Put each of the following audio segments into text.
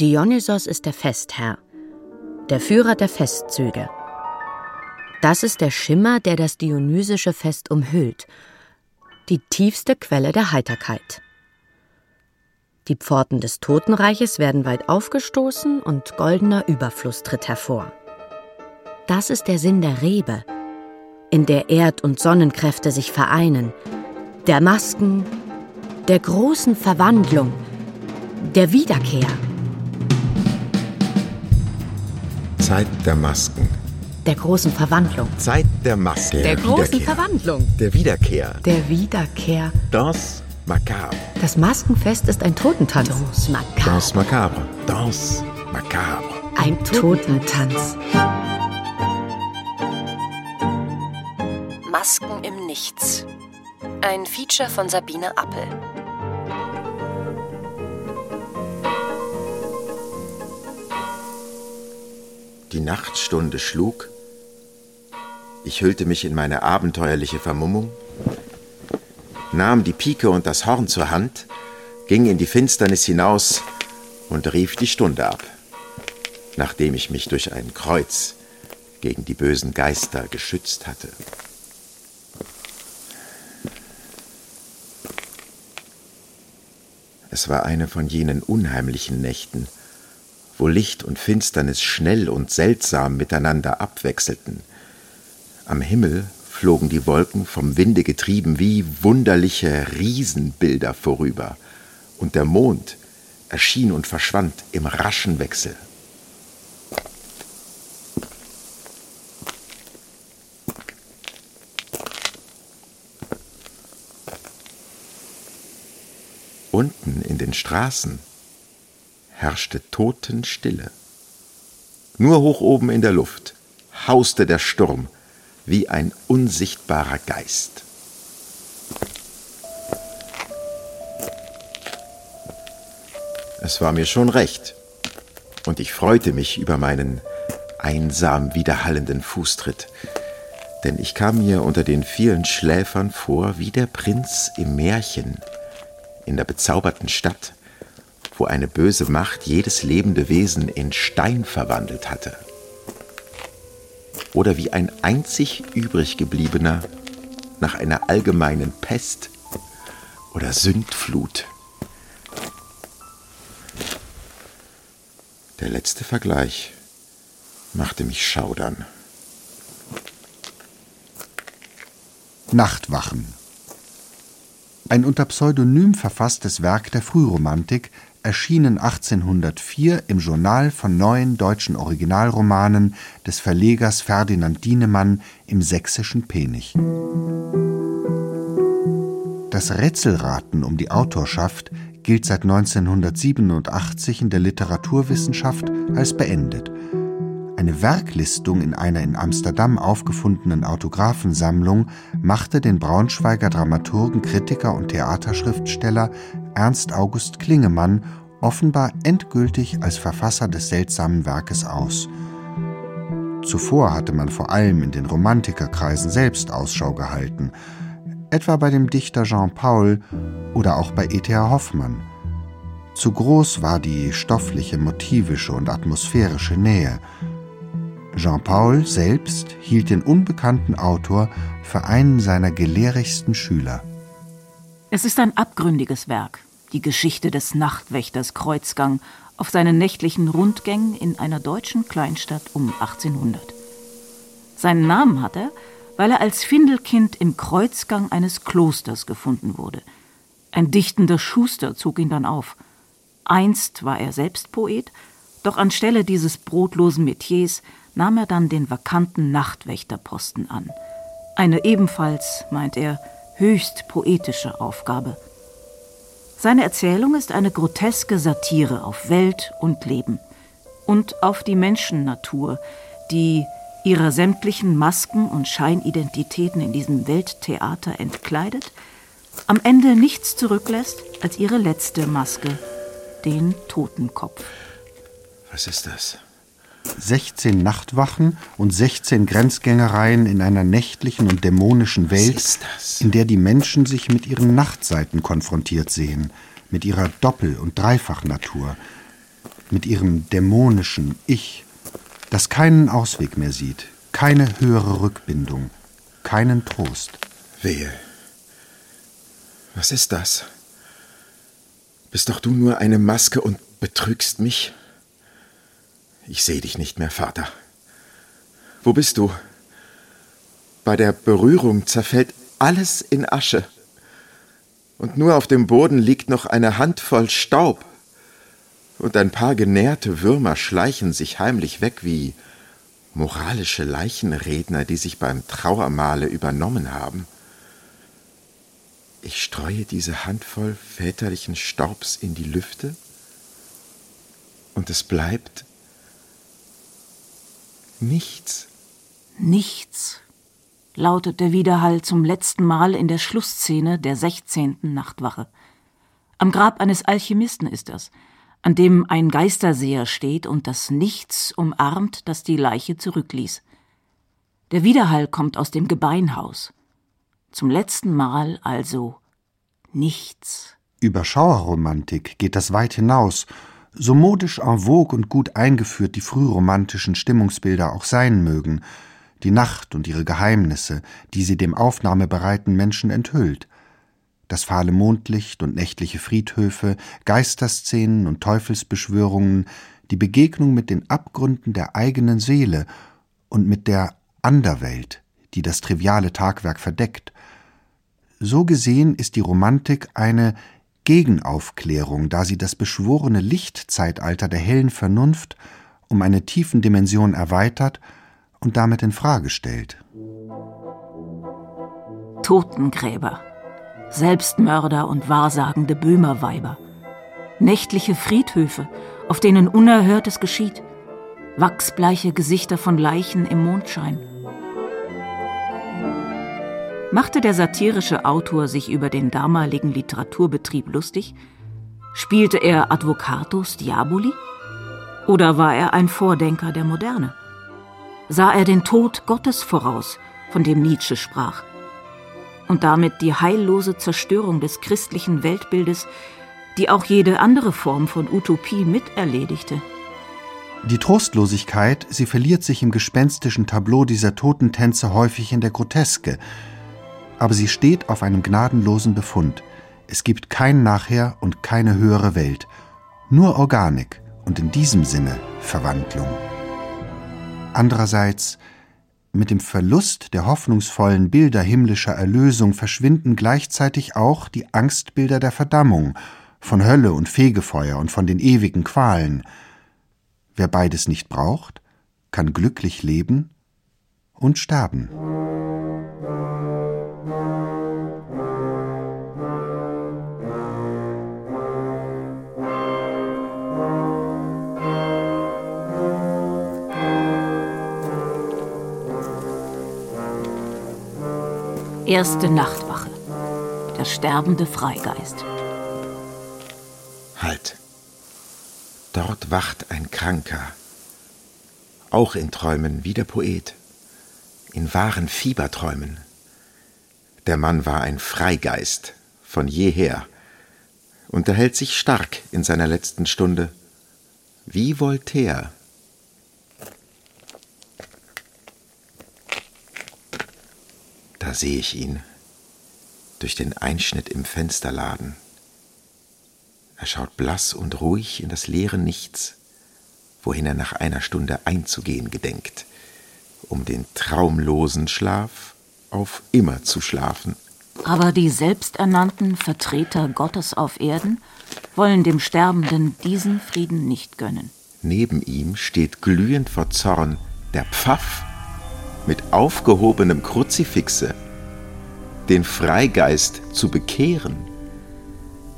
Dionysos ist der Festherr, der Führer der Festzüge. Das ist der Schimmer, der das dionysische Fest umhüllt, die tiefste Quelle der Heiterkeit. Die Pforten des Totenreiches werden weit aufgestoßen und goldener Überfluss tritt hervor. Das ist der Sinn der Rebe, in der Erd- und Sonnenkräfte sich vereinen, der Masken, der großen Verwandlung, der Wiederkehr. Zeit der Masken. Der großen Verwandlung. Zeit der Masken. Der, der großen Wiederkehr. Verwandlung. Der Wiederkehr. Der Wiederkehr. Das Macabre. Das Maskenfest ist ein Totentanz. Das Macabre. Das Macabre. Das Macabre. Ein Totentanz. Masken im Nichts. Ein Feature von Sabine Appel. Nachtstunde schlug. Ich hüllte mich in meine abenteuerliche Vermummung, nahm die Pike und das Horn zur Hand, ging in die Finsternis hinaus und rief die Stunde ab, nachdem ich mich durch ein Kreuz gegen die bösen Geister geschützt hatte. Es war eine von jenen unheimlichen Nächten, wo Licht und Finsternis schnell und seltsam miteinander abwechselten. Am Himmel flogen die Wolken vom Winde getrieben wie wunderliche Riesenbilder vorüber, und der Mond erschien und verschwand im raschen Wechsel. Unten in den Straßen herrschte Totenstille. Nur hoch oben in der Luft hauste der Sturm wie ein unsichtbarer Geist. Es war mir schon recht, und ich freute mich über meinen einsam widerhallenden Fußtritt, denn ich kam mir unter den vielen Schläfern vor wie der Prinz im Märchen in der bezauberten Stadt, wo eine böse Macht jedes lebende Wesen in Stein verwandelt hatte. Oder wie ein einzig übrig gebliebener nach einer allgemeinen Pest oder Sündflut. Der letzte Vergleich machte mich schaudern. Nachtwachen ein unter Pseudonym verfasstes Werk der Frühromantik, erschienen 1804 im Journal von neuen deutschen Originalromanen des Verlegers Ferdinand Dienemann im sächsischen Penich. Das Rätselraten um die Autorschaft gilt seit 1987 in der Literaturwissenschaft als beendet eine Werklistung in einer in Amsterdam aufgefundenen Autographensammlung machte den Braunschweiger Dramaturgen, Kritiker und Theaterschriftsteller Ernst August Klingemann offenbar endgültig als Verfasser des seltsamen Werkes aus. Zuvor hatte man vor allem in den Romantikerkreisen selbst Ausschau gehalten, etwa bei dem Dichter Jean Paul oder auch bei E.T.A. Hoffmann. Zu groß war die stoffliche, motivische und atmosphärische Nähe. Jean-Paul selbst hielt den unbekannten Autor für einen seiner gelehrigsten Schüler. Es ist ein abgründiges Werk, die Geschichte des Nachtwächters Kreuzgang auf seinen nächtlichen Rundgängen in einer deutschen Kleinstadt um 1800. Seinen Namen hat er, weil er als Findelkind im Kreuzgang eines Klosters gefunden wurde. Ein dichtender Schuster zog ihn dann auf. Einst war er selbst Poet, doch anstelle dieses brotlosen Metiers nahm er dann den vakanten Nachtwächterposten an. Eine ebenfalls, meint er, höchst poetische Aufgabe. Seine Erzählung ist eine groteske Satire auf Welt und Leben und auf die Menschennatur, die ihrer sämtlichen Masken und Scheinidentitäten in diesem Welttheater entkleidet, am Ende nichts zurücklässt als ihre letzte Maske, den Totenkopf. Was ist das? 16 Nachtwachen und 16 Grenzgängereien in einer nächtlichen und dämonischen Welt, in der die Menschen sich mit ihren Nachtseiten konfrontiert sehen, mit ihrer Doppel- und Dreifachnatur. mit ihrem dämonischen Ich, das keinen Ausweg mehr sieht, keine höhere Rückbindung, keinen Trost. Wehe. Was ist das? Bist doch du nur eine Maske und betrügst mich? Ich sehe dich nicht mehr, Vater. Wo bist du? Bei der Berührung zerfällt alles in Asche. Und nur auf dem Boden liegt noch eine Handvoll Staub. Und ein paar genährte Würmer schleichen sich heimlich weg wie moralische Leichenredner, die sich beim Trauermale übernommen haben. Ich streue diese Handvoll väterlichen Staubs in die Lüfte und es bleibt nichts. Nichts, lautet der Widerhall zum letzten Mal in der Schlussszene der 16. Nachtwache. Am Grab eines Alchemisten ist das, an dem ein Geisterseher steht und das Nichts umarmt, das die Leiche zurückließ. Der Widerhall kommt aus dem Gebeinhaus. Zum letzten Mal also nichts. Über Schauerromantik geht das weit hinaus, so modisch en vogue und gut eingeführt die frühromantischen Stimmungsbilder auch sein mögen, die Nacht und ihre Geheimnisse, die sie dem aufnahmebereiten Menschen enthüllt. Das fahle Mondlicht und nächtliche Friedhöfe, Geisterszenen und Teufelsbeschwörungen, die Begegnung mit den Abgründen der eigenen Seele und mit der Anderwelt, die das triviale Tagwerk verdeckt, so gesehen ist die Romantik eine Gegenaufklärung, da sie das beschworene Lichtzeitalter der hellen Vernunft um eine tiefen Dimension erweitert und damit in Frage stellt. Totengräber, Selbstmörder und wahrsagende Böhmerweiber, nächtliche Friedhöfe, auf denen Unerhörtes geschieht, wachsbleiche Gesichter von Leichen im Mondschein, Machte der satirische Autor sich über den damaligen Literaturbetrieb lustig? Spielte er Advocatus Diaboli? Oder war er ein Vordenker der Moderne? Sah er den Tod Gottes voraus, von dem Nietzsche sprach? Und damit die heillose Zerstörung des christlichen Weltbildes, die auch jede andere Form von Utopie miterledigte? Die Trostlosigkeit, sie verliert sich im gespenstischen Tableau dieser Totentänze häufig in der Groteske, aber sie steht auf einem gnadenlosen Befund. Es gibt kein Nachher und keine höhere Welt, nur Organik und in diesem Sinne Verwandlung. Andererseits, mit dem Verlust der hoffnungsvollen Bilder himmlischer Erlösung verschwinden gleichzeitig auch die Angstbilder der Verdammung, von Hölle und Fegefeuer und von den ewigen Qualen. Wer beides nicht braucht, kann glücklich leben und sterben. Erste Nachtwache. Der sterbende Freigeist. Halt. Dort wacht ein Kranker. Auch in Träumen wie der Poet. In wahren Fieberträumen. Der Mann war ein Freigeist von jeher, unterhält sich stark in seiner letzten Stunde, wie Voltaire. Da sehe ich ihn durch den Einschnitt im Fensterladen. Er schaut blass und ruhig in das leere Nichts, wohin er nach einer Stunde einzugehen gedenkt, um den traumlosen Schlaf auf immer zu schlafen. Aber die selbsternannten Vertreter Gottes auf Erden wollen dem Sterbenden diesen Frieden nicht gönnen. Neben ihm steht glühend vor Zorn der Pfaff mit aufgehobenem Kruzifixe, den Freigeist zu bekehren.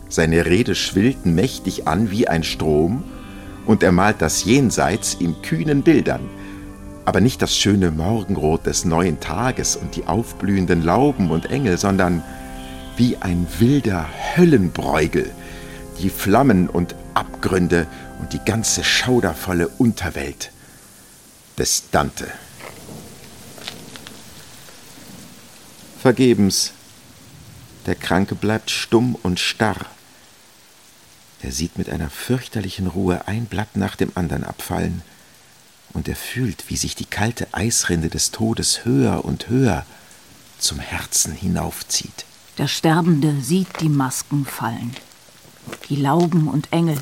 Seine Rede schwillt mächtig an wie ein Strom, und er malt das Jenseits in kühnen Bildern, aber nicht das schöne Morgenrot des neuen Tages und die aufblühenden Lauben und Engel, sondern wie ein wilder Höllenbräugel, die Flammen und Abgründe und die ganze schaudervolle Unterwelt des Dante. Vergebens, der Kranke bleibt stumm und starr. Er sieht mit einer fürchterlichen Ruhe ein Blatt nach dem anderen abfallen, und er fühlt, wie sich die kalte Eisrinde des Todes höher und höher zum Herzen hinaufzieht. Der Sterbende sieht die Masken fallen, die Lauben und Engel,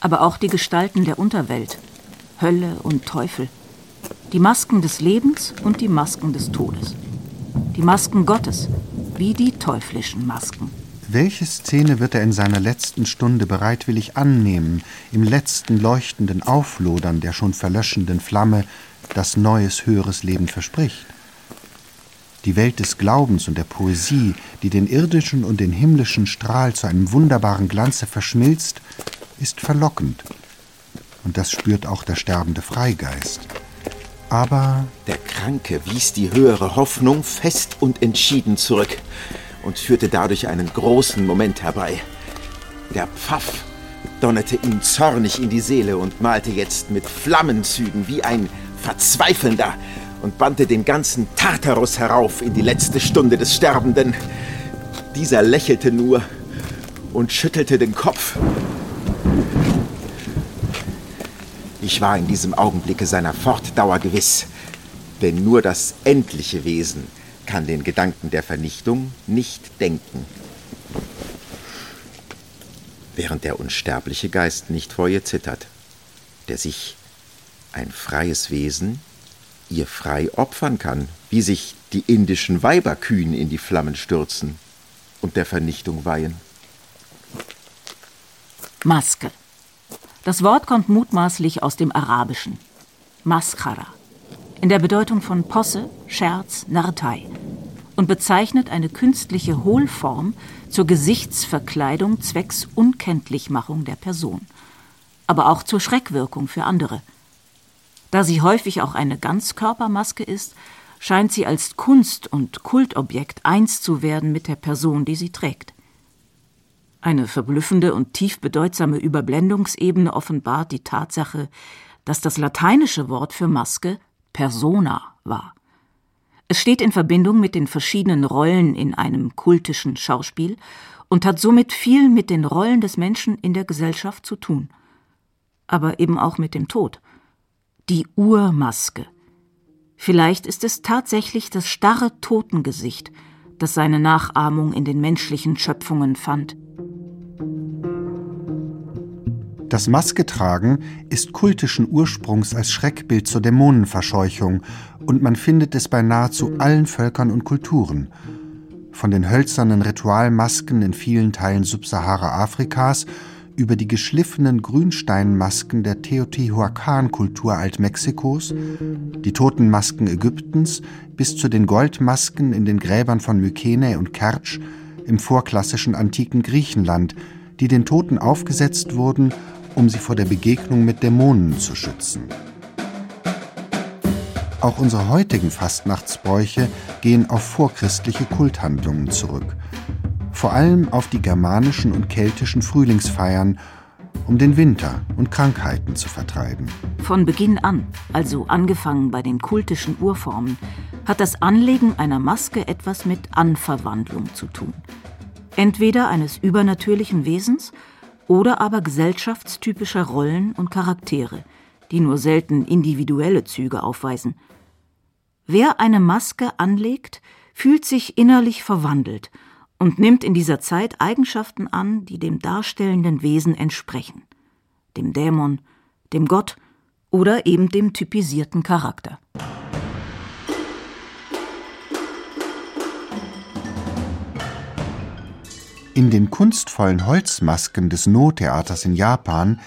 aber auch die Gestalten der Unterwelt, Hölle und Teufel, die Masken des Lebens und die Masken des Todes, die Masken Gottes wie die teuflischen Masken. Welche Szene wird er in seiner letzten Stunde bereitwillig annehmen, im letzten leuchtenden Auflodern der schon verlöschenden Flamme, das neues, höheres Leben verspricht? Die Welt des Glaubens und der Poesie, die den irdischen und den himmlischen Strahl zu einem wunderbaren Glanze verschmilzt, ist verlockend. Und das spürt auch der sterbende Freigeist. Aber der Kranke wies die höhere Hoffnung fest und entschieden zurück und führte dadurch einen großen Moment herbei. Der Pfaff donnerte ihm zornig in die Seele und malte jetzt mit Flammenzügen wie ein Verzweifelnder und bannte den ganzen Tartarus herauf in die letzte Stunde des Sterbenden. Dieser lächelte nur und schüttelte den Kopf. Ich war in diesem Augenblicke seiner Fortdauer gewiss, denn nur das endliche Wesen kann den Gedanken der Vernichtung nicht denken. Während der unsterbliche Geist nicht vor ihr zittert, der sich ein freies Wesen ihr frei opfern kann, wie sich die indischen Weiberkühen in die Flammen stürzen und der Vernichtung weihen. Maske. Das Wort kommt mutmaßlich aus dem Arabischen. Maschara in der Bedeutung von Posse, Scherz, Narrtei und bezeichnet eine künstliche Hohlform zur Gesichtsverkleidung zwecks Unkenntlichmachung der Person, aber auch zur Schreckwirkung für andere. Da sie häufig auch eine Ganzkörpermaske ist, scheint sie als Kunst- und Kultobjekt eins zu werden mit der Person, die sie trägt. Eine verblüffende und tief bedeutsame Überblendungsebene offenbart die Tatsache, dass das lateinische Wort für Maske persona war. Es steht in Verbindung mit den verschiedenen Rollen in einem kultischen Schauspiel und hat somit viel mit den Rollen des Menschen in der Gesellschaft zu tun. Aber eben auch mit dem Tod. Die Urmaske. Vielleicht ist es tatsächlich das starre Totengesicht, das seine Nachahmung in den menschlichen Schöpfungen fand. Das Masketragen ist kultischen Ursprungs als Schreckbild zur Dämonenverscheuchung und man findet es bei nahezu allen Völkern und Kulturen. Von den hölzernen Ritualmasken in vielen Teilen Subsahara-Afrikas über die geschliffenen Grünsteinmasken der Teotihuacan-Kultur Altmexikos, die Totenmasken Ägyptens bis zu den Goldmasken in den Gräbern von Mykene und Kertsch im vorklassischen antiken Griechenland, die den Toten aufgesetzt wurden, um sie vor der Begegnung mit Dämonen zu schützen. Auch unsere heutigen Fastnachtsbräuche gehen auf vorchristliche Kulthandlungen zurück. Vor allem auf die germanischen und keltischen Frühlingsfeiern, um den Winter und Krankheiten zu vertreiben. Von Beginn an, also angefangen bei den kultischen Urformen, hat das Anlegen einer Maske etwas mit Anverwandlung zu tun. Entweder eines übernatürlichen Wesens oder aber gesellschaftstypischer Rollen und Charaktere, die nur selten individuelle Züge aufweisen. Wer eine Maske anlegt, fühlt sich innerlich verwandelt und nimmt in dieser Zeit Eigenschaften an, die dem darstellenden Wesen entsprechen, dem Dämon, dem Gott oder eben dem typisierten Charakter. In den kunstvollen Holzmasken des No-Theaters in Japan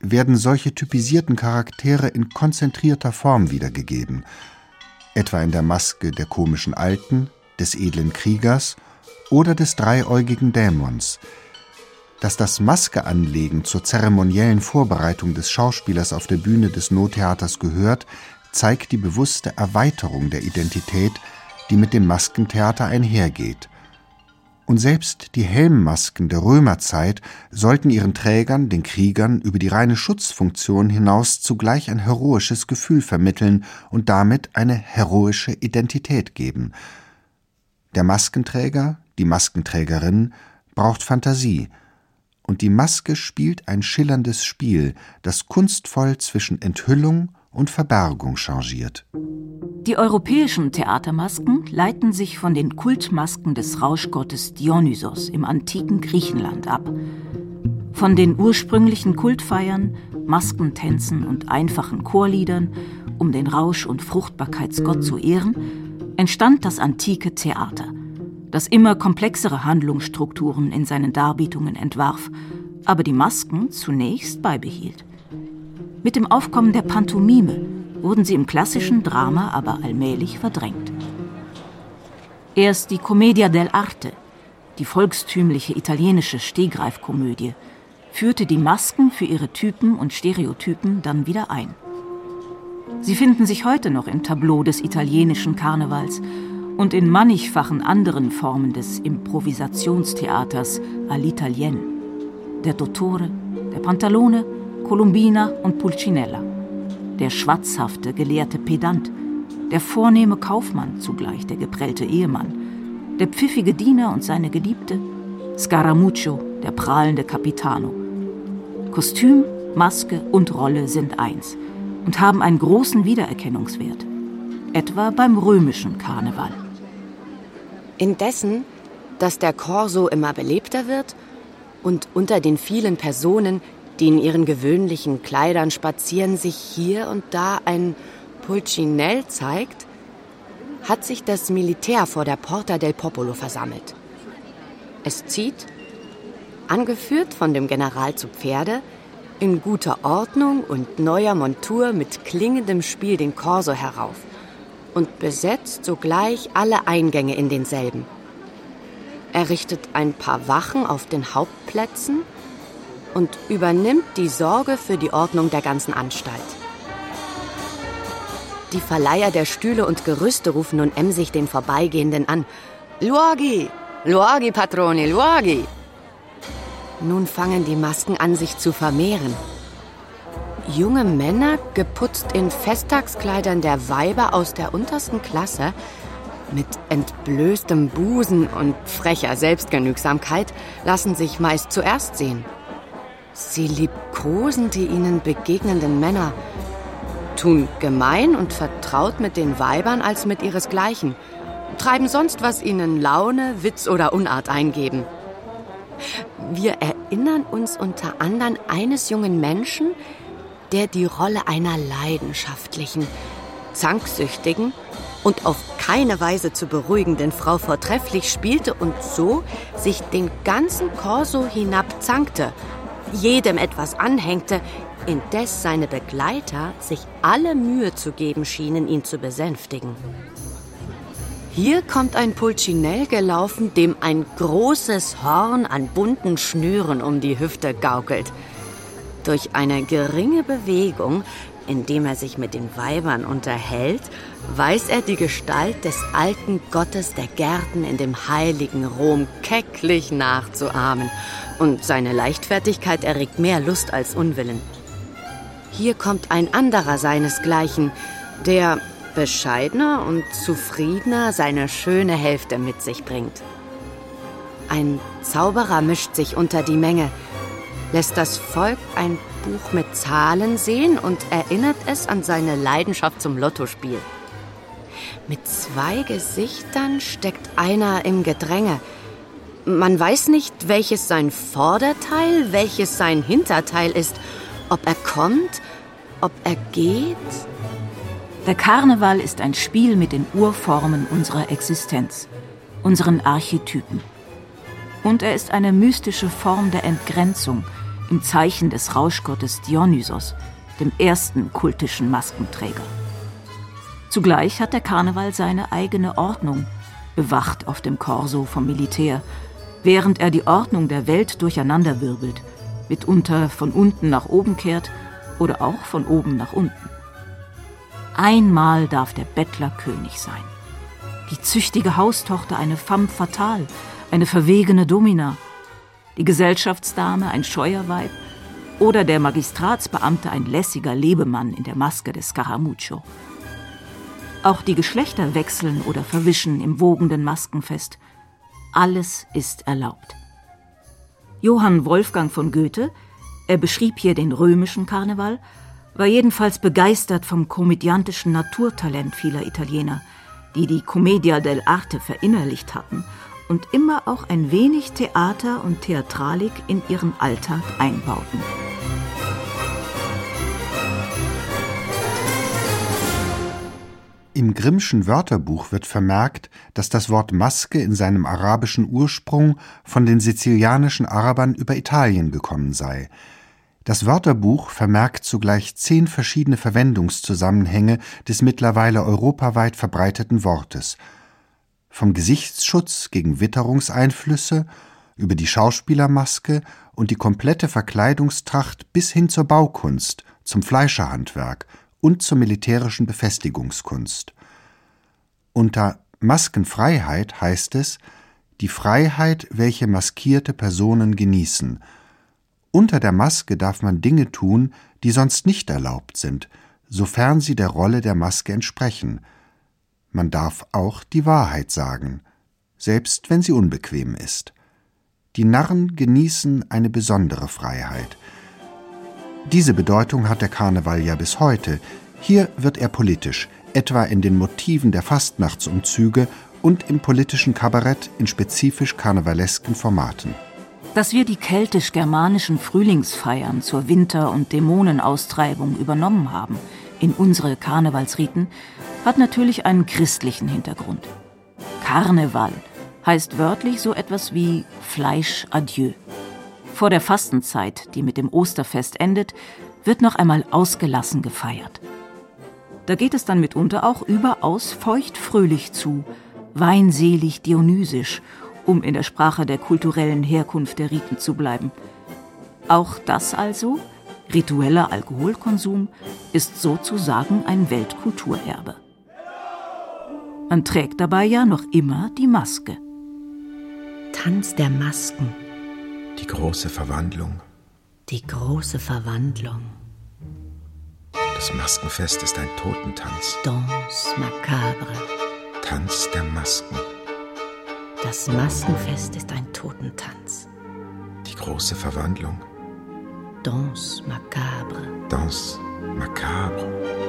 werden solche typisierten Charaktere in konzentrierter Form wiedergegeben, etwa in der Maske der komischen Alten, des edlen Kriegers oder des dreiäugigen Dämons. Dass das Maskeanlegen zur zeremoniellen Vorbereitung des Schauspielers auf der Bühne des No-Theaters gehört, zeigt die bewusste Erweiterung der Identität, die mit dem Maskentheater einhergeht – und selbst die Helmmasken der Römerzeit sollten ihren Trägern, den Kriegern, über die reine Schutzfunktion hinaus zugleich ein heroisches Gefühl vermitteln und damit eine heroische Identität geben. Der Maskenträger, die Maskenträgerin braucht Fantasie, und die Maske spielt ein schillerndes Spiel, das kunstvoll zwischen Enthüllung und Verbergung changiert. Die europäischen Theatermasken leiten sich von den Kultmasken des Rauschgottes Dionysos im antiken Griechenland ab. Von den ursprünglichen Kultfeiern, Maskentänzen und einfachen Chorliedern, um den Rausch- und Fruchtbarkeitsgott zu ehren, entstand das antike Theater, das immer komplexere Handlungsstrukturen in seinen Darbietungen entwarf, aber die Masken zunächst beibehielt. Mit dem Aufkommen der Pantomime wurden sie im klassischen Drama aber allmählich verdrängt. Erst die Commedia dell'arte, die volkstümliche italienische Stehgreifkomödie, führte die Masken für ihre Typen und Stereotypen dann wieder ein. Sie finden sich heute noch im Tableau des italienischen Karnevals und in mannigfachen anderen Formen des Improvisationstheaters all'italienne, der Dottore, der Pantalone, Columbina und Pulcinella, der schwatzhafte, gelehrte Pedant, der vornehme Kaufmann, zugleich der geprellte Ehemann, der pfiffige Diener und seine Geliebte, Scaramuccio, der prahlende Capitano. Kostüm, Maske und Rolle sind eins und haben einen großen Wiedererkennungswert, etwa beim römischen Karneval. Indessen, dass der Korso immer belebter wird und unter den vielen Personen, die in ihren gewöhnlichen Kleidern spazieren, sich hier und da ein Pulcinell zeigt, hat sich das Militär vor der Porta del Popolo versammelt. Es zieht, angeführt von dem General zu Pferde, in guter Ordnung und neuer Montur mit klingendem Spiel den Korso herauf und besetzt sogleich alle Eingänge in denselben. Er richtet ein paar Wachen auf den Hauptplätzen und übernimmt die Sorge für die Ordnung der ganzen Anstalt. Die Verleiher der Stühle und Gerüste rufen nun emsig den Vorbeigehenden an. Luagi! Luagi, Patrone, Luagi! Nun fangen die Masken an, sich zu vermehren. Junge Männer, geputzt in Festtagskleidern der Weiber aus der untersten Klasse, mit entblößtem Busen und frecher Selbstgenügsamkeit, lassen sich meist zuerst sehen. Sie liebkosen die ihnen begegnenden Männer, tun gemein und vertraut mit den Weibern als mit ihresgleichen, treiben sonst, was ihnen Laune, Witz oder Unart eingeben. Wir erinnern uns unter anderem eines jungen Menschen, der die Rolle einer leidenschaftlichen, zanksüchtigen und auf keine Weise zu beruhigenden Frau vortrefflich spielte und so sich den ganzen Korso hinabzankte, jedem etwas anhängte, indes seine Begleiter sich alle Mühe zu geben schienen, ihn zu besänftigen. Hier kommt ein Pulcinell gelaufen, dem ein großes Horn an bunten Schnüren um die Hüfte gaukelt – durch eine geringe Bewegung, indem er sich mit den Weibern unterhält, weiß er die Gestalt des alten Gottes der Gärten in dem heiligen Rom kecklich nachzuahmen. Und seine Leichtfertigkeit erregt mehr Lust als Unwillen. Hier kommt ein anderer seinesgleichen, der bescheidener und zufriedener seine schöne Hälfte mit sich bringt. Ein Zauberer mischt sich unter die Menge, lässt das Volk ein Buch mit Zahlen sehen und erinnert es an seine Leidenschaft zum Lottospiel. Mit zwei Gesichtern steckt einer im Gedränge. Man weiß nicht, welches sein Vorderteil, welches sein Hinterteil ist, ob er kommt, ob er geht. Der Karneval ist ein Spiel mit den Urformen unserer Existenz, unseren Archetypen. Und er ist eine mystische Form der Entgrenzung – im Zeichen des Rauschgottes Dionysos, dem ersten kultischen Maskenträger. Zugleich hat der Karneval seine eigene Ordnung, bewacht auf dem Korso vom Militär, während er die Ordnung der Welt durcheinanderwirbelt, mitunter von unten nach oben kehrt oder auch von oben nach unten. Einmal darf der Bettler König sein, die züchtige Haustochter eine femme fatale, eine verwegene Domina, die Gesellschaftsdame ein Scheuerweib oder der Magistratsbeamte ein lässiger Lebemann in der Maske des Scaramuccio. Auch die Geschlechter wechseln oder verwischen im wogenden Maskenfest. Alles ist erlaubt. Johann Wolfgang von Goethe, er beschrieb hier den römischen Karneval, war jedenfalls begeistert vom komödiantischen Naturtalent vieler Italiener, die die Commedia dell'arte verinnerlicht hatten und immer auch ein wenig Theater und Theatralik in ihren Alltag einbauten. Im Grimmschen Wörterbuch wird vermerkt, dass das Wort Maske in seinem arabischen Ursprung von den sizilianischen Arabern über Italien gekommen sei. Das Wörterbuch vermerkt zugleich zehn verschiedene Verwendungszusammenhänge des mittlerweile europaweit verbreiteten Wortes. Vom Gesichtsschutz gegen Witterungseinflüsse über die Schauspielermaske und die komplette Verkleidungstracht bis hin zur Baukunst, zum Fleischerhandwerk und zur militärischen Befestigungskunst. Unter Maskenfreiheit heißt es die Freiheit, welche maskierte Personen genießen. Unter der Maske darf man Dinge tun, die sonst nicht erlaubt sind, sofern sie der Rolle der Maske entsprechen. Man darf auch die Wahrheit sagen, selbst wenn sie unbequem ist. Die Narren genießen eine besondere Freiheit. Diese Bedeutung hat der Karneval ja bis heute. Hier wird er politisch, etwa in den Motiven der Fastnachtsumzüge und im politischen Kabarett in spezifisch karnevalesken Formaten. Dass wir die keltisch-germanischen Frühlingsfeiern zur Winter- und Dämonenaustreibung übernommen haben in unsere Karnevalsriten, hat natürlich einen christlichen Hintergrund. Karneval heißt wörtlich so etwas wie Fleisch adieu. Vor der Fastenzeit, die mit dem Osterfest endet, wird noch einmal ausgelassen gefeiert. Da geht es dann mitunter auch überaus feuchtfröhlich zu, weinselig dionysisch, um in der Sprache der kulturellen Herkunft der Riten zu bleiben. Auch das also, ritueller Alkoholkonsum, ist sozusagen ein Weltkulturerbe. Man trägt dabei ja noch immer die Maske. Tanz der Masken. Die große Verwandlung. Die große Verwandlung. Das Maskenfest ist ein Totentanz. Danse macabre. Tanz der Masken. Das Maskenfest ist ein Totentanz. Die große Verwandlung. Danse macabre. Danse macabre.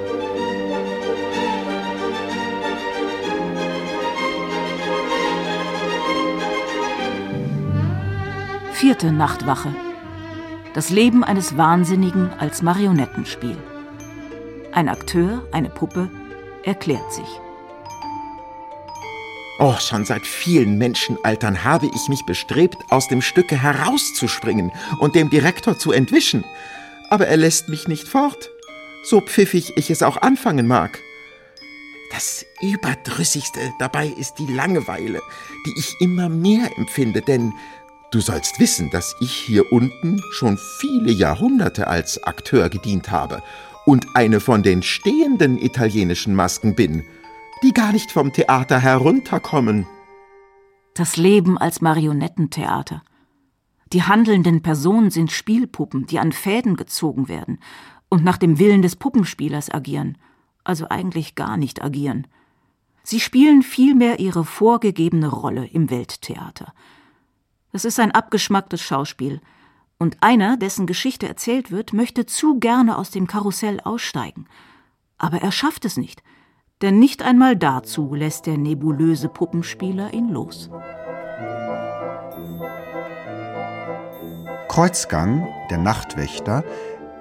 Vierte Nachtwache. Das Leben eines Wahnsinnigen als Marionettenspiel. Ein Akteur, eine Puppe, erklärt sich. Oh, schon seit vielen Menschenaltern habe ich mich bestrebt, aus dem Stücke herauszuspringen und dem Direktor zu entwischen. Aber er lässt mich nicht fort, so pfiffig ich es auch anfangen mag. Das Überdrüssigste dabei ist die Langeweile, die ich immer mehr empfinde, denn Du sollst wissen, dass ich hier unten schon viele Jahrhunderte als Akteur gedient habe und eine von den stehenden italienischen Masken bin, die gar nicht vom Theater herunterkommen. Das Leben als Marionettentheater. Die handelnden Personen sind Spielpuppen, die an Fäden gezogen werden und nach dem Willen des Puppenspielers agieren, also eigentlich gar nicht agieren. Sie spielen vielmehr ihre vorgegebene Rolle im Welttheater – es ist ein abgeschmacktes Schauspiel. Und einer, dessen Geschichte erzählt wird, möchte zu gerne aus dem Karussell aussteigen. Aber er schafft es nicht, denn nicht einmal dazu lässt der nebulöse Puppenspieler ihn los. Kreuzgang, der Nachtwächter,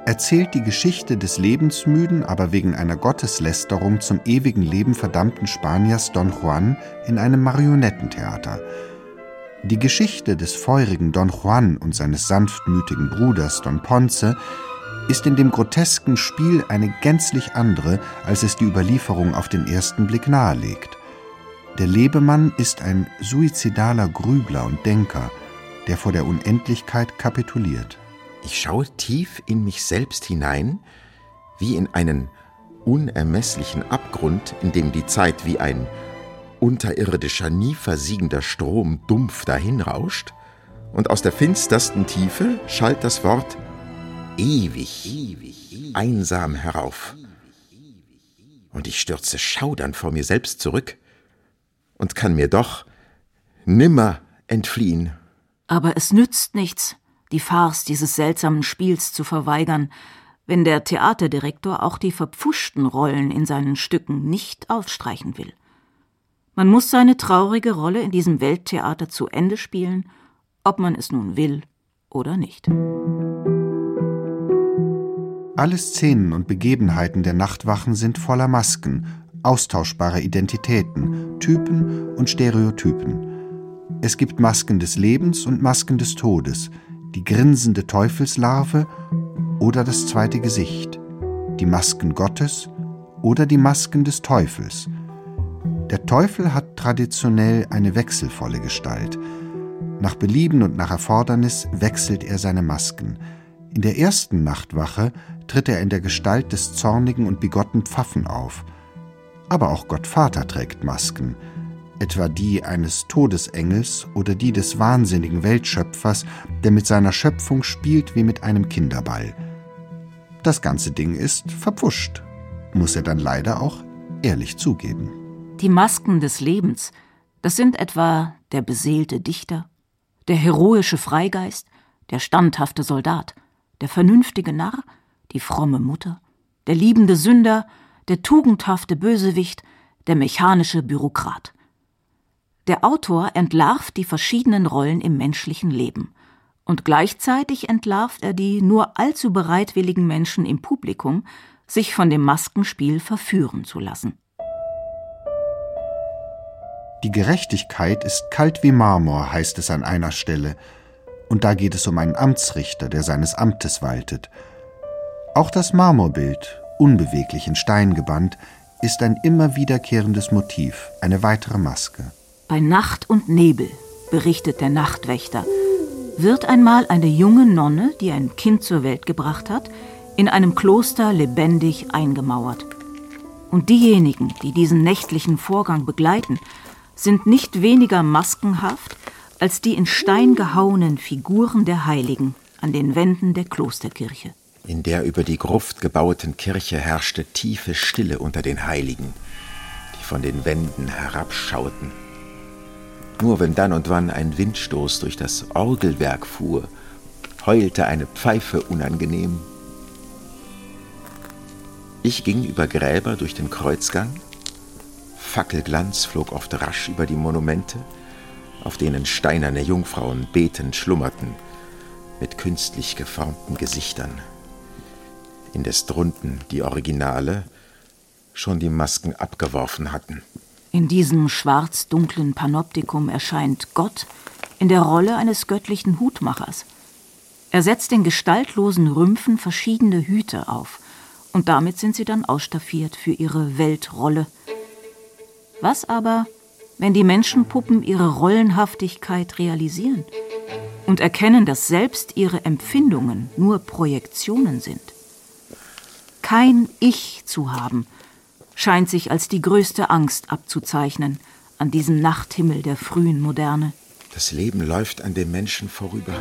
erzählt die Geschichte des lebensmüden, aber wegen einer Gotteslästerung zum ewigen Leben verdammten Spaniers Don Juan in einem Marionettentheater – die Geschichte des feurigen Don Juan und seines sanftmütigen Bruders Don Ponce ist in dem grotesken Spiel eine gänzlich andere, als es die Überlieferung auf den ersten Blick nahelegt. Der Lebemann ist ein suizidaler Grübler und Denker, der vor der Unendlichkeit kapituliert. Ich schaue tief in mich selbst hinein, wie in einen unermesslichen Abgrund, in dem die Zeit wie ein unterirdischer, nie versiegender Strom dumpf dahinrauscht, und aus der finstersten Tiefe schallt das Wort ewig, einsam herauf. Und ich stürze schaudernd vor mir selbst zurück und kann mir doch nimmer entfliehen. Aber es nützt nichts, die Farce dieses seltsamen Spiels zu verweigern, wenn der Theaterdirektor auch die verpfuschten Rollen in seinen Stücken nicht aufstreichen will. Man muss seine traurige Rolle in diesem Welttheater zu Ende spielen, ob man es nun will oder nicht. Alle Szenen und Begebenheiten der Nachtwachen sind voller Masken, austauschbarer Identitäten, Typen und Stereotypen. Es gibt Masken des Lebens und Masken des Todes, die grinsende Teufelslarve oder das zweite Gesicht, die Masken Gottes oder die Masken des Teufels. Der Teufel hat traditionell eine wechselvolle Gestalt. Nach Belieben und nach Erfordernis wechselt er seine Masken. In der ersten Nachtwache tritt er in der Gestalt des zornigen und bigotten Pfaffen auf. Aber auch Gott Vater trägt Masken, etwa die eines Todesengels oder die des wahnsinnigen Weltschöpfers, der mit seiner Schöpfung spielt wie mit einem Kinderball. Das ganze Ding ist verpfuscht, muss er dann leider auch ehrlich zugeben. Die Masken des Lebens, das sind etwa der beseelte Dichter, der heroische Freigeist, der standhafte Soldat, der vernünftige Narr, die fromme Mutter, der liebende Sünder, der tugendhafte Bösewicht, der mechanische Bürokrat. Der Autor entlarvt die verschiedenen Rollen im menschlichen Leben. Und gleichzeitig entlarvt er die nur allzu bereitwilligen Menschen im Publikum, sich von dem Maskenspiel verführen zu lassen. Die Gerechtigkeit ist kalt wie Marmor, heißt es an einer Stelle. Und da geht es um einen Amtsrichter, der seines Amtes waltet. Auch das Marmorbild, unbeweglich in Stein gebannt, ist ein immer wiederkehrendes Motiv, eine weitere Maske. Bei Nacht und Nebel, berichtet der Nachtwächter, wird einmal eine junge Nonne, die ein Kind zur Welt gebracht hat, in einem Kloster lebendig eingemauert. Und diejenigen, die diesen nächtlichen Vorgang begleiten, sind nicht weniger maskenhaft als die in Stein gehauenen Figuren der Heiligen an den Wänden der Klosterkirche. In der über die Gruft gebauten Kirche herrschte tiefe Stille unter den Heiligen, die von den Wänden herabschauten. Nur wenn dann und wann ein Windstoß durch das Orgelwerk fuhr, heulte eine Pfeife unangenehm. Ich ging über Gräber durch den Kreuzgang. Fackelglanz flog oft rasch über die Monumente, auf denen steinerne Jungfrauen betend schlummerten, mit künstlich geformten Gesichtern indes drunten die Originale schon die Masken abgeworfen hatten. In diesem schwarz-dunklen Panoptikum erscheint Gott in der Rolle eines göttlichen Hutmachers. Er setzt den gestaltlosen Rümpfen verschiedene Hüte auf, und damit sind sie dann ausstaffiert für ihre Weltrolle. Was aber, wenn die Menschenpuppen ihre Rollenhaftigkeit realisieren und erkennen, dass selbst ihre Empfindungen nur Projektionen sind? kein Ich zu haben, scheint sich als die größte Angst abzuzeichnen an diesem Nachthimmel der frühen Moderne. Das Leben läuft an dem Menschen vorüber,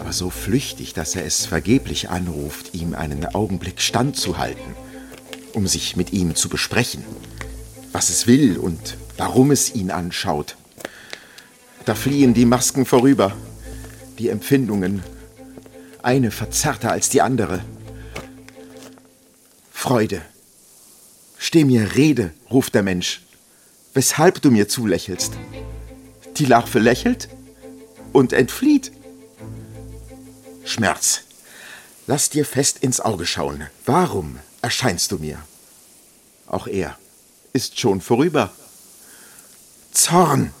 aber so flüchtig, dass er es vergeblich anruft, ihm einen Augenblick standzuhalten, um sich mit ihm zu besprechen, was es will und warum es ihn anschaut. Da fliehen die Masken vorüber, die Empfindungen, eine verzerrter als die andere. Freude. Steh mir Rede, ruft der Mensch, weshalb du mir zulächelst. Die Larve lächelt und entflieht. Schmerz, lass dir fest ins Auge schauen. Warum erscheinst du mir? Auch er ist schon vorüber. Zorn,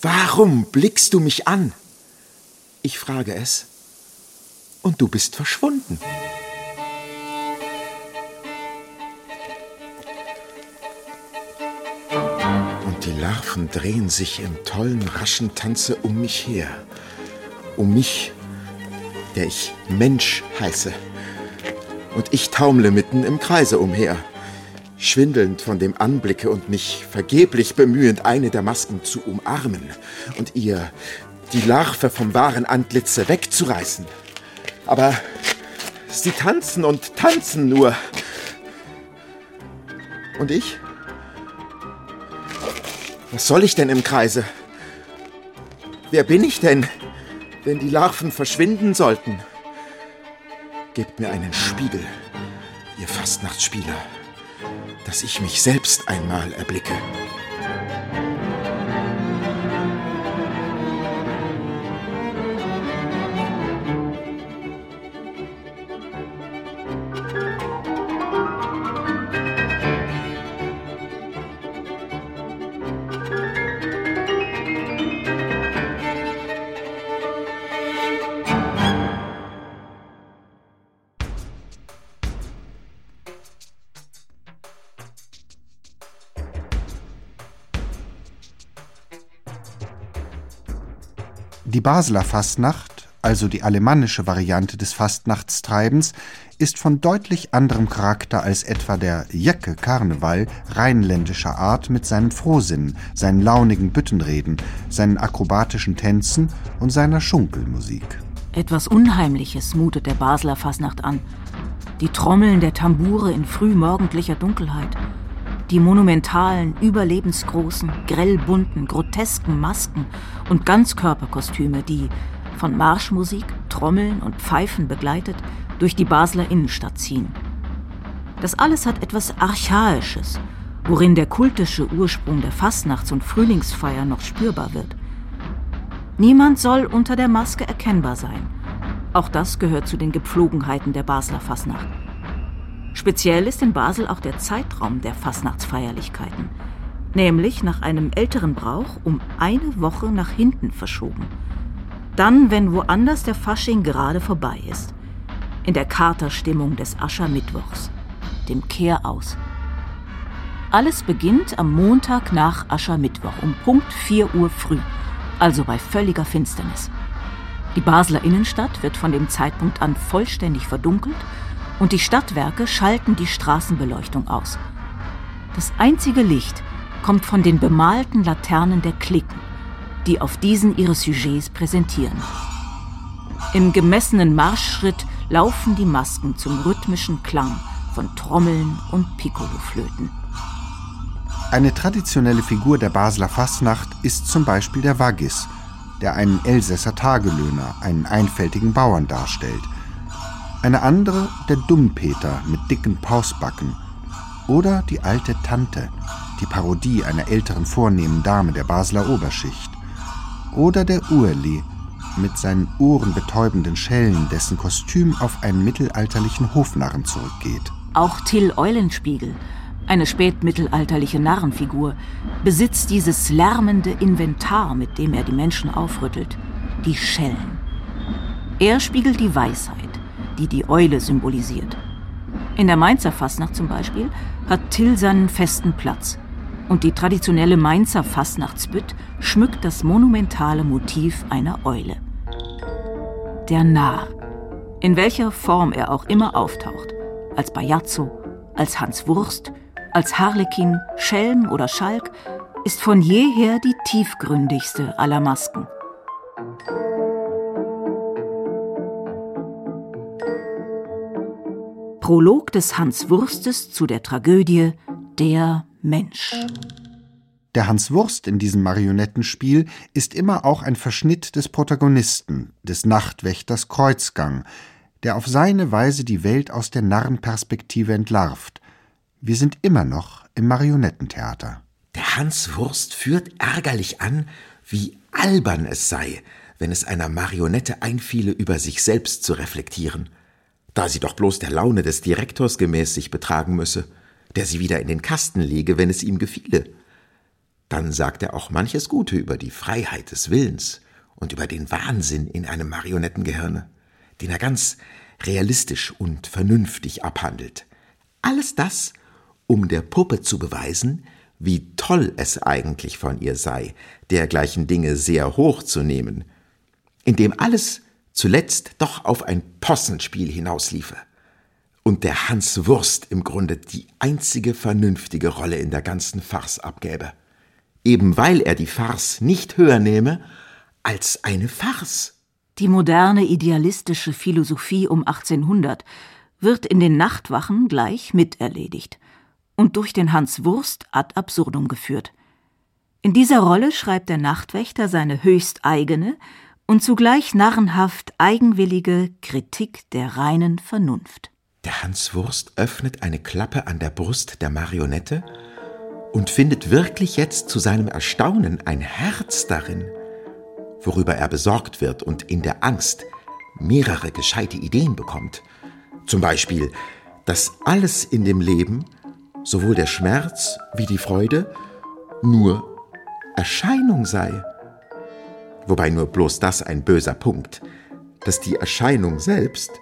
warum blickst du mich an? Ich frage es, und du bist verschwunden. Die Larven drehen sich im tollen, raschen Tanze um mich her. Um mich, der ich Mensch heiße. Und ich taumle mitten im Kreise umher, schwindelnd von dem Anblicke und mich vergeblich bemühend, eine der Masken zu umarmen und ihr die Larve vom wahren Antlitze wegzureißen. Aber sie tanzen und tanzen nur. Und ich? Was soll ich denn im Kreise? Wer bin ich denn, wenn die Larven verschwinden sollten? Gebt mir einen Spiegel, ihr Fastnachtsspieler, dass ich mich selbst einmal erblicke. Basler Fastnacht, also die alemannische Variante des Fastnachtstreibens, ist von deutlich anderem Charakter als etwa der Jäcke Karneval rheinländischer Art mit seinem Frohsinn, seinen launigen Büttenreden, seinen akrobatischen Tänzen und seiner Schunkelmusik. Etwas Unheimliches mutet der Basler Fasnacht an. Die Trommeln der Tambure in frühmorgendlicher Dunkelheit, die monumentalen, überlebensgroßen, grellbunten, grotesken Masken und Ganzkörperkostüme, die, von Marschmusik, Trommeln und Pfeifen begleitet, durch die Basler Innenstadt ziehen. Das alles hat etwas Archaisches, worin der kultische Ursprung der Fastnachts- und Frühlingsfeier noch spürbar wird. Niemand soll unter der Maske erkennbar sein. Auch das gehört zu den Gepflogenheiten der Basler Fastnacht. Speziell ist in Basel auch der Zeitraum der Fastnachtsfeierlichkeiten, nämlich nach einem älteren Brauch um eine Woche nach hinten verschoben. Dann, wenn woanders der Fasching gerade vorbei ist. In der Katerstimmung des Aschermittwochs, dem Kehraus. Alles beginnt am Montag nach Aschermittwoch um Punkt 4 Uhr früh, also bei völliger Finsternis. Die Basler Innenstadt wird von dem Zeitpunkt an vollständig verdunkelt und die Stadtwerke schalten die Straßenbeleuchtung aus. Das einzige Licht kommt von den bemalten Laternen der Klicken, die auf diesen ihre Sujets präsentieren. Im gemessenen Marschschritt laufen die Masken zum rhythmischen Klang von Trommeln und Piccoloflöten. Eine traditionelle Figur der Basler Fastnacht ist zum Beispiel der Waggis, der einen Elsässer Tagelöhner, einen einfältigen Bauern darstellt, eine andere der Dummpeter mit dicken Pausbacken. Oder die alte Tante, die Parodie einer älteren vornehmen Dame der Basler Oberschicht. Oder der Uerli mit seinen ohrenbetäubenden Schellen, dessen Kostüm auf einen mittelalterlichen Hofnarren zurückgeht. Auch Till Eulenspiegel, eine spätmittelalterliche Narrenfigur, besitzt dieses lärmende Inventar, mit dem er die Menschen aufrüttelt, die Schellen. Er spiegelt die Weisheit die die Eule symbolisiert. In der Mainzer Fastnacht zum Beispiel hat Till seinen festen Platz. Und die traditionelle Mainzer Fastnachtsbütt schmückt das monumentale Motiv einer Eule. Der Narr, in welcher Form er auch immer auftaucht, als Bajazzo, als Hans Wurst, als Harlekin, Schelm oder Schalk, ist von jeher die tiefgründigste aller Masken. Prolog des Hans Wurstes zu der Tragödie Der Mensch. Der Hans Wurst in diesem Marionettenspiel ist immer auch ein Verschnitt des Protagonisten, des Nachtwächters Kreuzgang, der auf seine Weise die Welt aus der Narrenperspektive entlarvt. Wir sind immer noch im Marionettentheater. Der Hans Wurst führt ärgerlich an, wie albern es sei, wenn es einer Marionette einfiele, über sich selbst zu reflektieren da sie doch bloß der Laune des Direktors gemäß sich betragen müsse, der sie wieder in den Kasten lege, wenn es ihm gefiele. Dann sagt er auch manches Gute über die Freiheit des Willens und über den Wahnsinn in einem Marionettengehirne, den er ganz realistisch und vernünftig abhandelt. Alles das, um der Puppe zu beweisen, wie toll es eigentlich von ihr sei, dergleichen Dinge sehr hoch zu nehmen, indem alles zuletzt doch auf ein Possenspiel hinausliefe. Und der Hans Wurst im Grunde die einzige vernünftige Rolle in der ganzen Farce abgäbe. Eben weil er die Farce nicht höher nehme als eine Farce. Die moderne idealistische Philosophie um 1800 wird in den Nachtwachen gleich miterledigt und durch den Hans Wurst ad absurdum geführt. In dieser Rolle schreibt der Nachtwächter seine höchst eigene und zugleich narrenhaft eigenwillige Kritik der reinen Vernunft. Der Hanswurst öffnet eine Klappe an der Brust der Marionette und findet wirklich jetzt zu seinem Erstaunen ein Herz darin, worüber er besorgt wird und in der Angst mehrere gescheite Ideen bekommt. Zum Beispiel, dass alles in dem Leben, sowohl der Schmerz wie die Freude, nur Erscheinung sei. Wobei nur bloß das ein böser Punkt, dass die Erscheinung selbst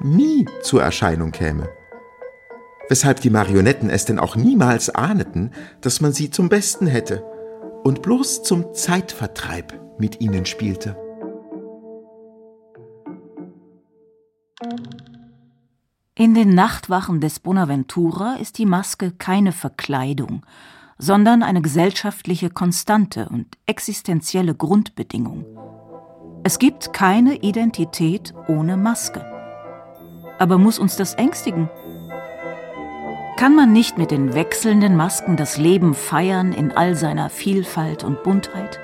nie zur Erscheinung käme. Weshalb die Marionetten es denn auch niemals ahneten, dass man sie zum Besten hätte und bloß zum Zeitvertreib mit ihnen spielte. In den Nachtwachen des Bonaventura ist die Maske keine Verkleidung, sondern eine gesellschaftliche Konstante und existenzielle Grundbedingung. Es gibt keine Identität ohne Maske. Aber muss uns das ängstigen? Kann man nicht mit den wechselnden Masken das Leben feiern in all seiner Vielfalt und Buntheit?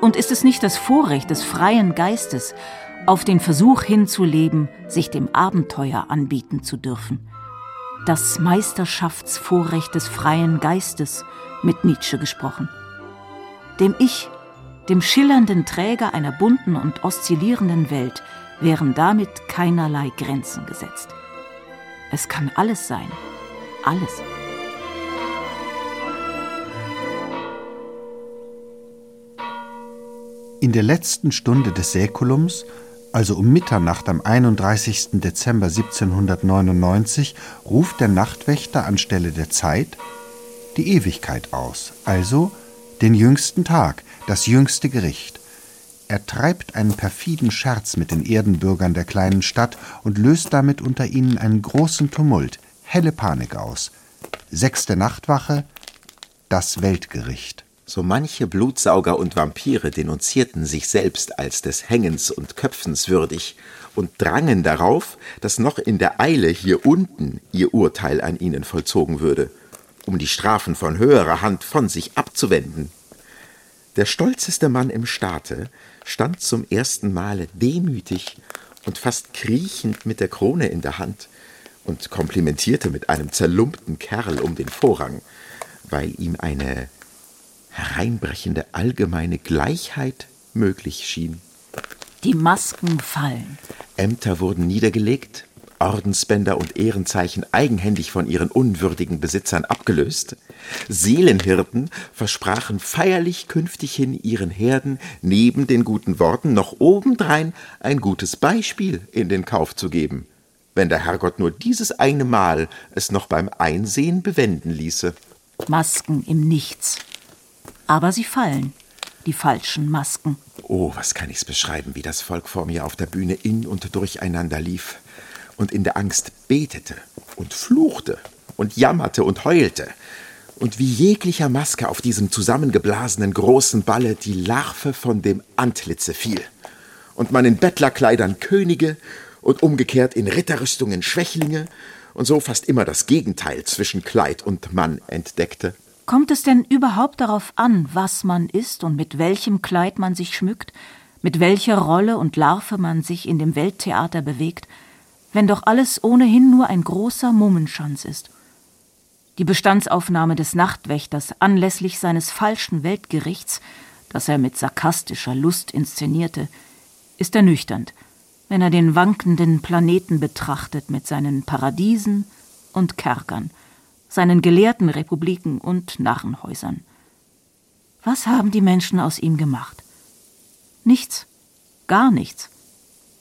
Und ist es nicht das Vorrecht des freien Geistes, auf den Versuch hinzuleben, sich dem Abenteuer anbieten zu dürfen? Das Meisterschaftsvorrecht des freien Geistes, mit Nietzsche gesprochen. Dem Ich, dem schillernden Träger einer bunten und oszillierenden Welt, wären damit keinerlei Grenzen gesetzt. Es kann alles sein, alles. In der letzten Stunde des Säkulums also um Mitternacht am 31. Dezember 1799, ruft der Nachtwächter anstelle der Zeit die Ewigkeit aus, also den jüngsten Tag, das jüngste Gericht. Er treibt einen perfiden Scherz mit den Erdenbürgern der kleinen Stadt und löst damit unter ihnen einen großen Tumult, helle Panik aus. Sechste Nachtwache, das Weltgericht. So manche Blutsauger und Vampire denunzierten sich selbst als des Hängens und Köpfens würdig und drangen darauf, dass noch in der Eile hier unten ihr Urteil an ihnen vollzogen würde, um die Strafen von höherer Hand von sich abzuwenden. Der stolzeste Mann im Staate stand zum ersten Male demütig und fast kriechend mit der Krone in der Hand und komplimentierte mit einem zerlumpten Kerl um den Vorrang, weil ihm eine hereinbrechende allgemeine Gleichheit möglich schien. Die Masken fallen. Ämter wurden niedergelegt, Ordensbänder und Ehrenzeichen eigenhändig von ihren unwürdigen Besitzern abgelöst. Seelenhirten versprachen feierlich künftighin ihren Herden neben den guten Worten noch obendrein ein gutes Beispiel in den Kauf zu geben, wenn der Herrgott nur dieses eine Mal es noch beim Einsehen bewenden ließe. Masken im Nichts. Aber sie fallen, die falschen Masken. Oh, was kann ich's beschreiben, wie das Volk vor mir auf der Bühne in und durcheinander lief und in der Angst betete und fluchte und jammerte und heulte und wie jeglicher Maske auf diesem zusammengeblasenen großen Balle die Larve von dem Antlitze fiel und man in Bettlerkleidern Könige und umgekehrt in Ritterrüstungen Schwächlinge und so fast immer das Gegenteil zwischen Kleid und Mann entdeckte. Kommt es denn überhaupt darauf an, was man ist und mit welchem Kleid man sich schmückt, mit welcher Rolle und Larve man sich in dem Welttheater bewegt, wenn doch alles ohnehin nur ein großer Mummenschanz ist? Die Bestandsaufnahme des Nachtwächters anlässlich seines falschen Weltgerichts, das er mit sarkastischer Lust inszenierte, ist ernüchternd, wenn er den wankenden Planeten betrachtet mit seinen Paradiesen und Kerkern, seinen gelehrten Republiken und Narrenhäusern. Was haben die Menschen aus ihm gemacht? Nichts, gar nichts.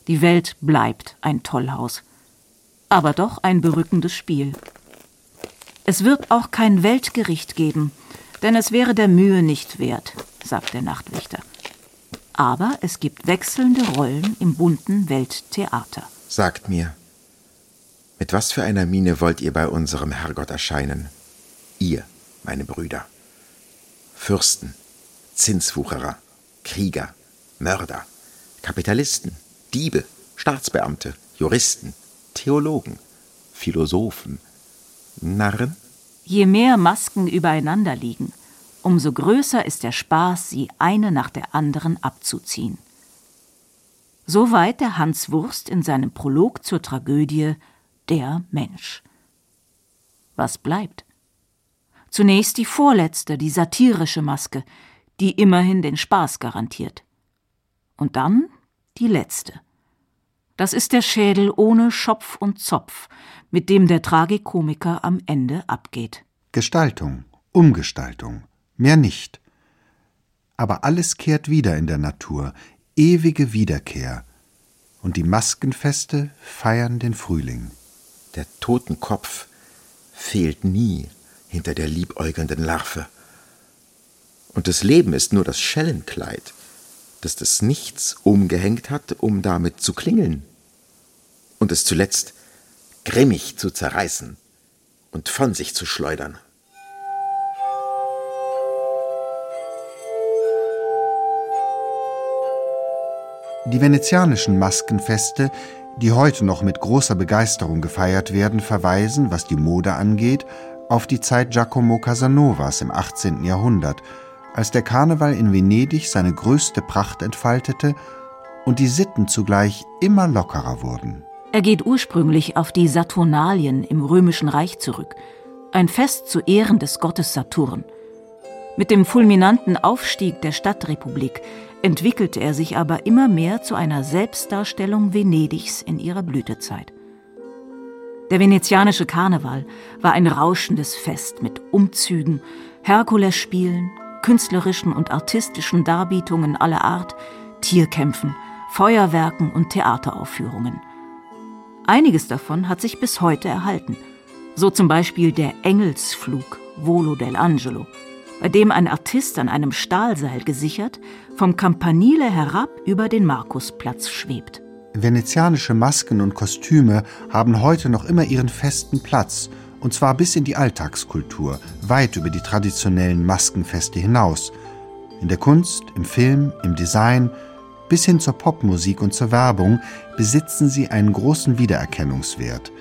Die Welt bleibt ein Tollhaus, aber doch ein berückendes Spiel. Es wird auch kein Weltgericht geben, denn es wäre der Mühe nicht wert, sagt der Nachtwächter. Aber es gibt wechselnde Rollen im bunten Welttheater. Sagt mir, mit was für einer Miene wollt ihr bei unserem Herrgott erscheinen? Ihr, meine Brüder. Fürsten, Zinswucherer, Krieger, Mörder, Kapitalisten, Diebe, Staatsbeamte, Juristen, Theologen, Philosophen, Narren? Je mehr Masken übereinander liegen, umso größer ist der Spaß, sie eine nach der anderen abzuziehen. Soweit der Hans Wurst in seinem Prolog zur Tragödie Der Mensch. Was bleibt? Zunächst die vorletzte, die satirische Maske, die immerhin den Spaß garantiert. Und dann die letzte. Das ist der Schädel ohne Schopf und Zopf, mit dem der Tragikomiker am Ende abgeht. Gestaltung, Umgestaltung, mehr nicht. Aber alles kehrt wieder in der Natur, ewige Wiederkehr. Und die Maskenfeste feiern den Frühling. Der Totenkopf fehlt nie hinter der liebäugelnden Larve. Und das Leben ist nur das Schellenkleid, das das Nichts umgehängt hat, um damit zu klingeln und es zuletzt grimmig zu zerreißen und von sich zu schleudern. Die venezianischen Maskenfeste, die heute noch mit großer Begeisterung gefeiert werden, verweisen, was die Mode angeht, auf die Zeit Giacomo Casanovas im 18. Jahrhundert, als der Karneval in Venedig seine größte Pracht entfaltete und die Sitten zugleich immer lockerer wurden. Er geht ursprünglich auf die Saturnalien im Römischen Reich zurück, ein Fest zu Ehren des Gottes Saturn. Mit dem fulminanten Aufstieg der Stadtrepublik entwickelte er sich aber immer mehr zu einer Selbstdarstellung Venedigs in ihrer Blütezeit. Der venezianische Karneval war ein rauschendes Fest mit Umzügen, Herkulesspielen, künstlerischen und artistischen Darbietungen aller Art, Tierkämpfen, Feuerwerken und Theateraufführungen. Einiges davon hat sich bis heute erhalten. So zum Beispiel der Engelsflug Volo dell'Angelo, bei dem ein Artist an einem Stahlseil gesichert vom Campanile herab über den Markusplatz schwebt. Venezianische Masken und Kostüme haben heute noch immer ihren festen Platz, und zwar bis in die Alltagskultur, weit über die traditionellen Maskenfeste hinaus. In der Kunst, im Film, im Design, bis hin zur Popmusik und zur Werbung besitzen sie einen großen Wiedererkennungswert.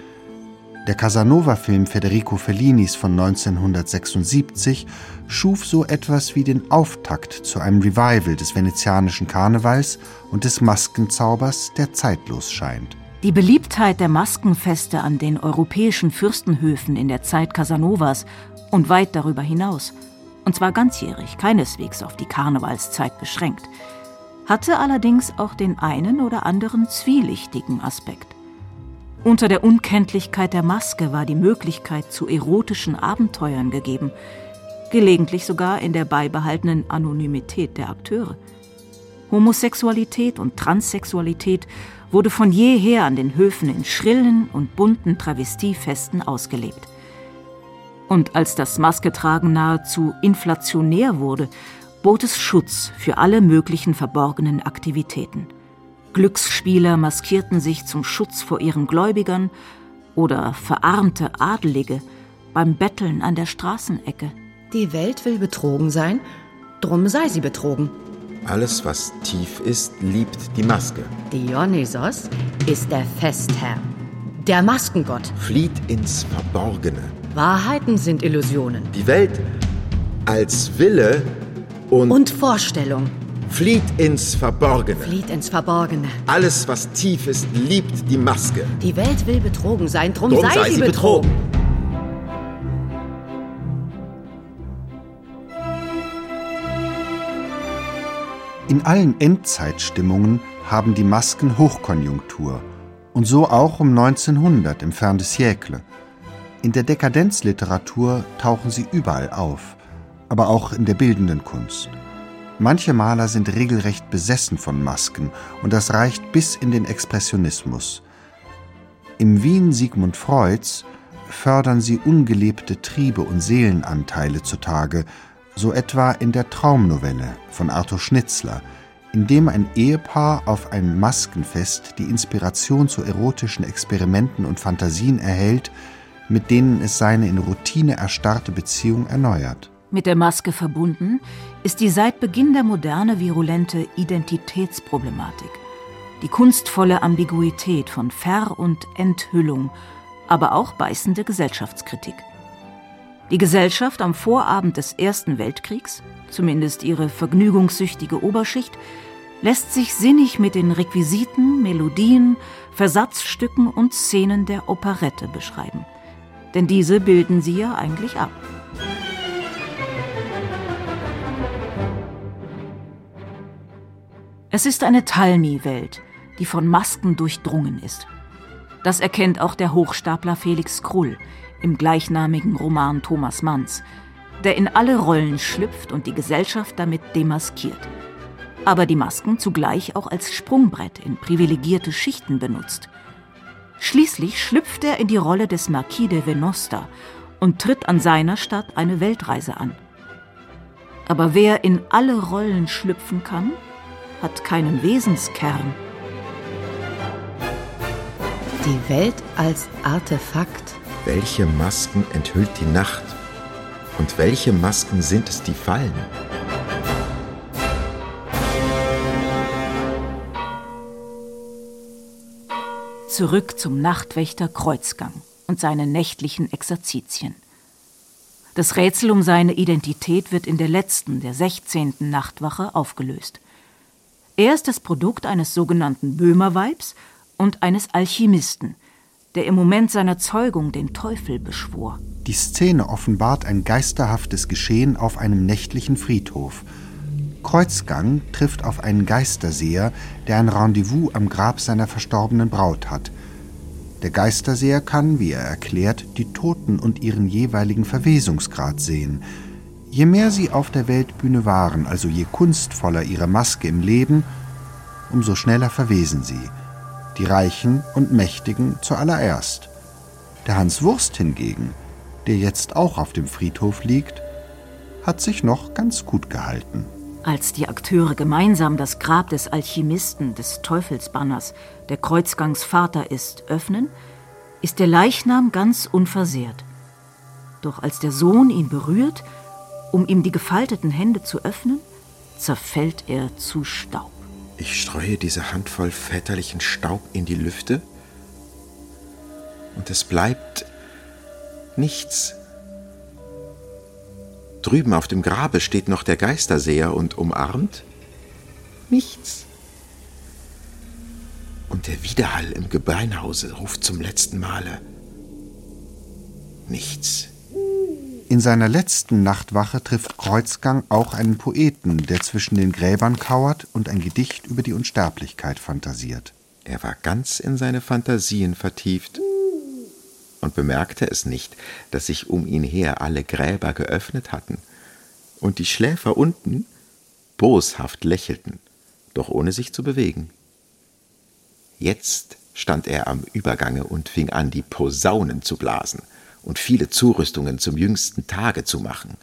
Der Casanova-Film Federico Fellinis von 1976 schuf so etwas wie den Auftakt zu einem Revival des venezianischen Karnevals und des Maskenzaubers, der zeitlos scheint. Die Beliebtheit der Maskenfeste an den europäischen Fürstenhöfen in der Zeit Casanovas und weit darüber hinaus, und zwar ganzjährig, keineswegs auf die Karnevalszeit beschränkt, hatte allerdings auch den einen oder anderen zwielichtigen Aspekt. Unter der Unkenntlichkeit der Maske war die Möglichkeit zu erotischen Abenteuern gegeben, gelegentlich sogar in der beibehaltenen Anonymität der Akteure. Homosexualität und Transsexualität wurde von jeher an den Höfen in schrillen und bunten Travestiefesten ausgelebt. Und als das Masketragen nahezu inflationär wurde, bot es Schutz für alle möglichen verborgenen Aktivitäten. Glücksspieler maskierten sich zum Schutz vor ihren Gläubigern oder verarmte Adelige beim Betteln an der Straßenecke. Die Welt will betrogen sein, drum sei sie betrogen. Alles, was tief ist, liebt die Maske. Dionysos ist der Festherr, der Maskengott. Flieht ins Verborgene. Wahrheiten sind Illusionen. Die Welt als Wille und, Und Vorstellung flieht ins Verborgene. flieht ins Verborgene. Alles, was tief ist, liebt die Maske. Die Welt will betrogen sein, drum, Drum sei, sie betrogen. In allen Endzeitstimmungen haben die Masken Hochkonjunktur und so auch um 1900 im Fin de siècle. In der Dekadenzliteratur tauchen sie überall auf, aber auch in der bildenden Kunst. Manche Maler sind regelrecht besessen von Masken und das reicht bis in den Expressionismus. Im Wien Sigmund Freuds fördern sie ungelebte Triebe und Seelenanteile zutage, so etwa in der Traumnovelle von Arthur Schnitzler, in dem ein Ehepaar auf einem Maskenfest die Inspiration zu erotischen Experimenten und Fantasien erhält, mit denen es seine in Routine erstarrte Beziehung erneuert. Mit der Maske verbunden ist die seit Beginn der Moderne virulente Identitätsproblematik, die kunstvolle Ambiguität von Ver- und Enthüllung, aber auch beißende Gesellschaftskritik. Die Gesellschaft am Vorabend des Ersten Weltkriegs, zumindest ihre vergnügungssüchtige Oberschicht, lässt sich sinnig mit den Requisiten, Melodien, Versatzstücken und Szenen der Operette beschreiben. Denn diese bilden sie ja eigentlich ab. Es ist eine Talmi-Welt, die von Masken durchdrungen ist. Das erkennt auch der Hochstapler Felix Krull im gleichnamigen Roman Thomas Manns, der in alle Rollen schlüpft und die Gesellschaft damit demaskiert. Aber die Masken zugleich auch als Sprungbrett in privilegierte Schichten benutzt. Schließlich schlüpft er in die Rolle des Marquis de Venosta und tritt an seiner Stadt eine Weltreise an. Aber wer in alle Rollen schlüpfen kann, hat keinen Wesenskern. Die Welt als Artefakt. Welche Masken enthüllt die Nacht? Und welche Masken sind es, die fallen? Zurück zum Nachtwächter Kreuzgang und seinen nächtlichen Exerzitien. Das Rätsel um seine Identität wird in der letzten, der 16. Nachtwache aufgelöst. Er ist das Produkt eines sogenannten Böhmerweibs und eines Alchemisten, der im Moment seiner Zeugung den Teufel beschwor. Die Szene offenbart ein geisterhaftes Geschehen auf einem nächtlichen Friedhof. Kreuzgang trifft auf einen Geisterseher, der ein Rendezvous am Grab seiner verstorbenen Braut hat. Der Geisterseher kann, wie er erklärt, die Toten und ihren jeweiligen Verwesungsgrad sehen – Je mehr sie auf der Weltbühne waren, also je kunstvoller ihre Maske im Leben, umso schneller verwesen sie, die Reichen und Mächtigen zuallererst. Der Hans Wurst hingegen, der jetzt auch auf dem Friedhof liegt, hat sich noch ganz gut gehalten. Als die Akteure gemeinsam das Grab des Alchemisten, des Teufelsbanners, der Kreuzgangsvater ist, öffnen, ist der Leichnam ganz unversehrt. Doch als der Sohn ihn berührt, um ihm die gefalteten Hände zu öffnen, zerfällt er zu Staub. Ich streue diese Handvoll väterlichen Staub in die Lüfte und es bleibt nichts. Drüben auf dem Grabe steht noch der Geisterseher und umarmt nichts. Und der Widerhall im Gebeinhause ruft zum letzten Male nichts. In seiner letzten Nachtwache trifft Kreuzgang auch einen Poeten, der zwischen den Gräbern kauert und ein Gedicht über die Unsterblichkeit fantasiert. Er war ganz in seine Fantasien vertieft und bemerkte es nicht, dass sich um ihn her alle Gräber geöffnet hatten und die Schläfer unten boshaft lächelten, doch ohne sich zu bewegen. Jetzt stand er am Übergange und fing an, die Posaunen zu blasen – und viele Zurüstungen zum jüngsten Tage zu machen.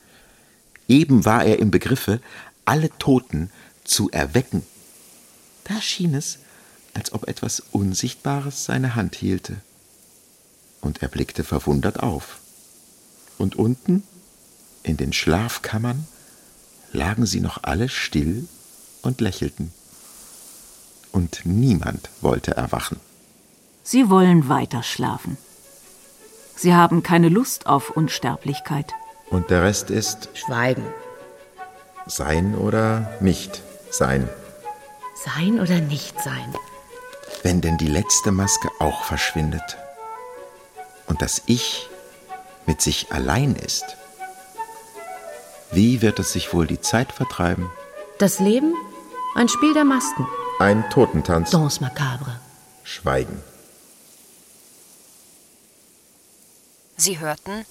Eben war er im Begriffe, alle Toten zu erwecken. Da schien es, als ob etwas Unsichtbares seine Hand hielte. Und er blickte verwundert auf. Und unten, in den Schlafkammern, lagen sie noch alle still und lächelten. Und niemand wollte erwachen. Sie wollen weiter schlafen. Sie haben keine Lust auf Unsterblichkeit. Und der Rest ist Schweigen. Sein oder nicht sein. Sein oder nicht sein. Wenn denn die letzte Maske auch verschwindet und das Ich mit sich allein ist, wie wird es sich wohl die Zeit vertreiben? Das Leben? Ein Spiel der Masken. Ein Totentanz. Danse macabre. Schweigen. Sie hörten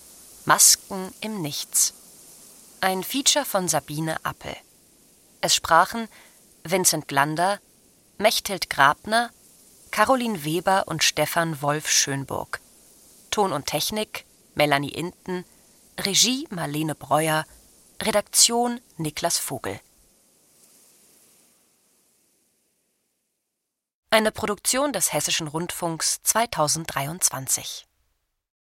Masken im Nichts. Ein Feature von Sabine Appel. Es sprachen Vincent Glander, Mechthild Grabner, Caroline Weber und Stefan Wolf Schönburg. Ton und Technik Melanie Inten, Regie Marlene Breuer, Redaktion Niklas Vogel. Eine Produktion des Hessischen Rundfunks 2023.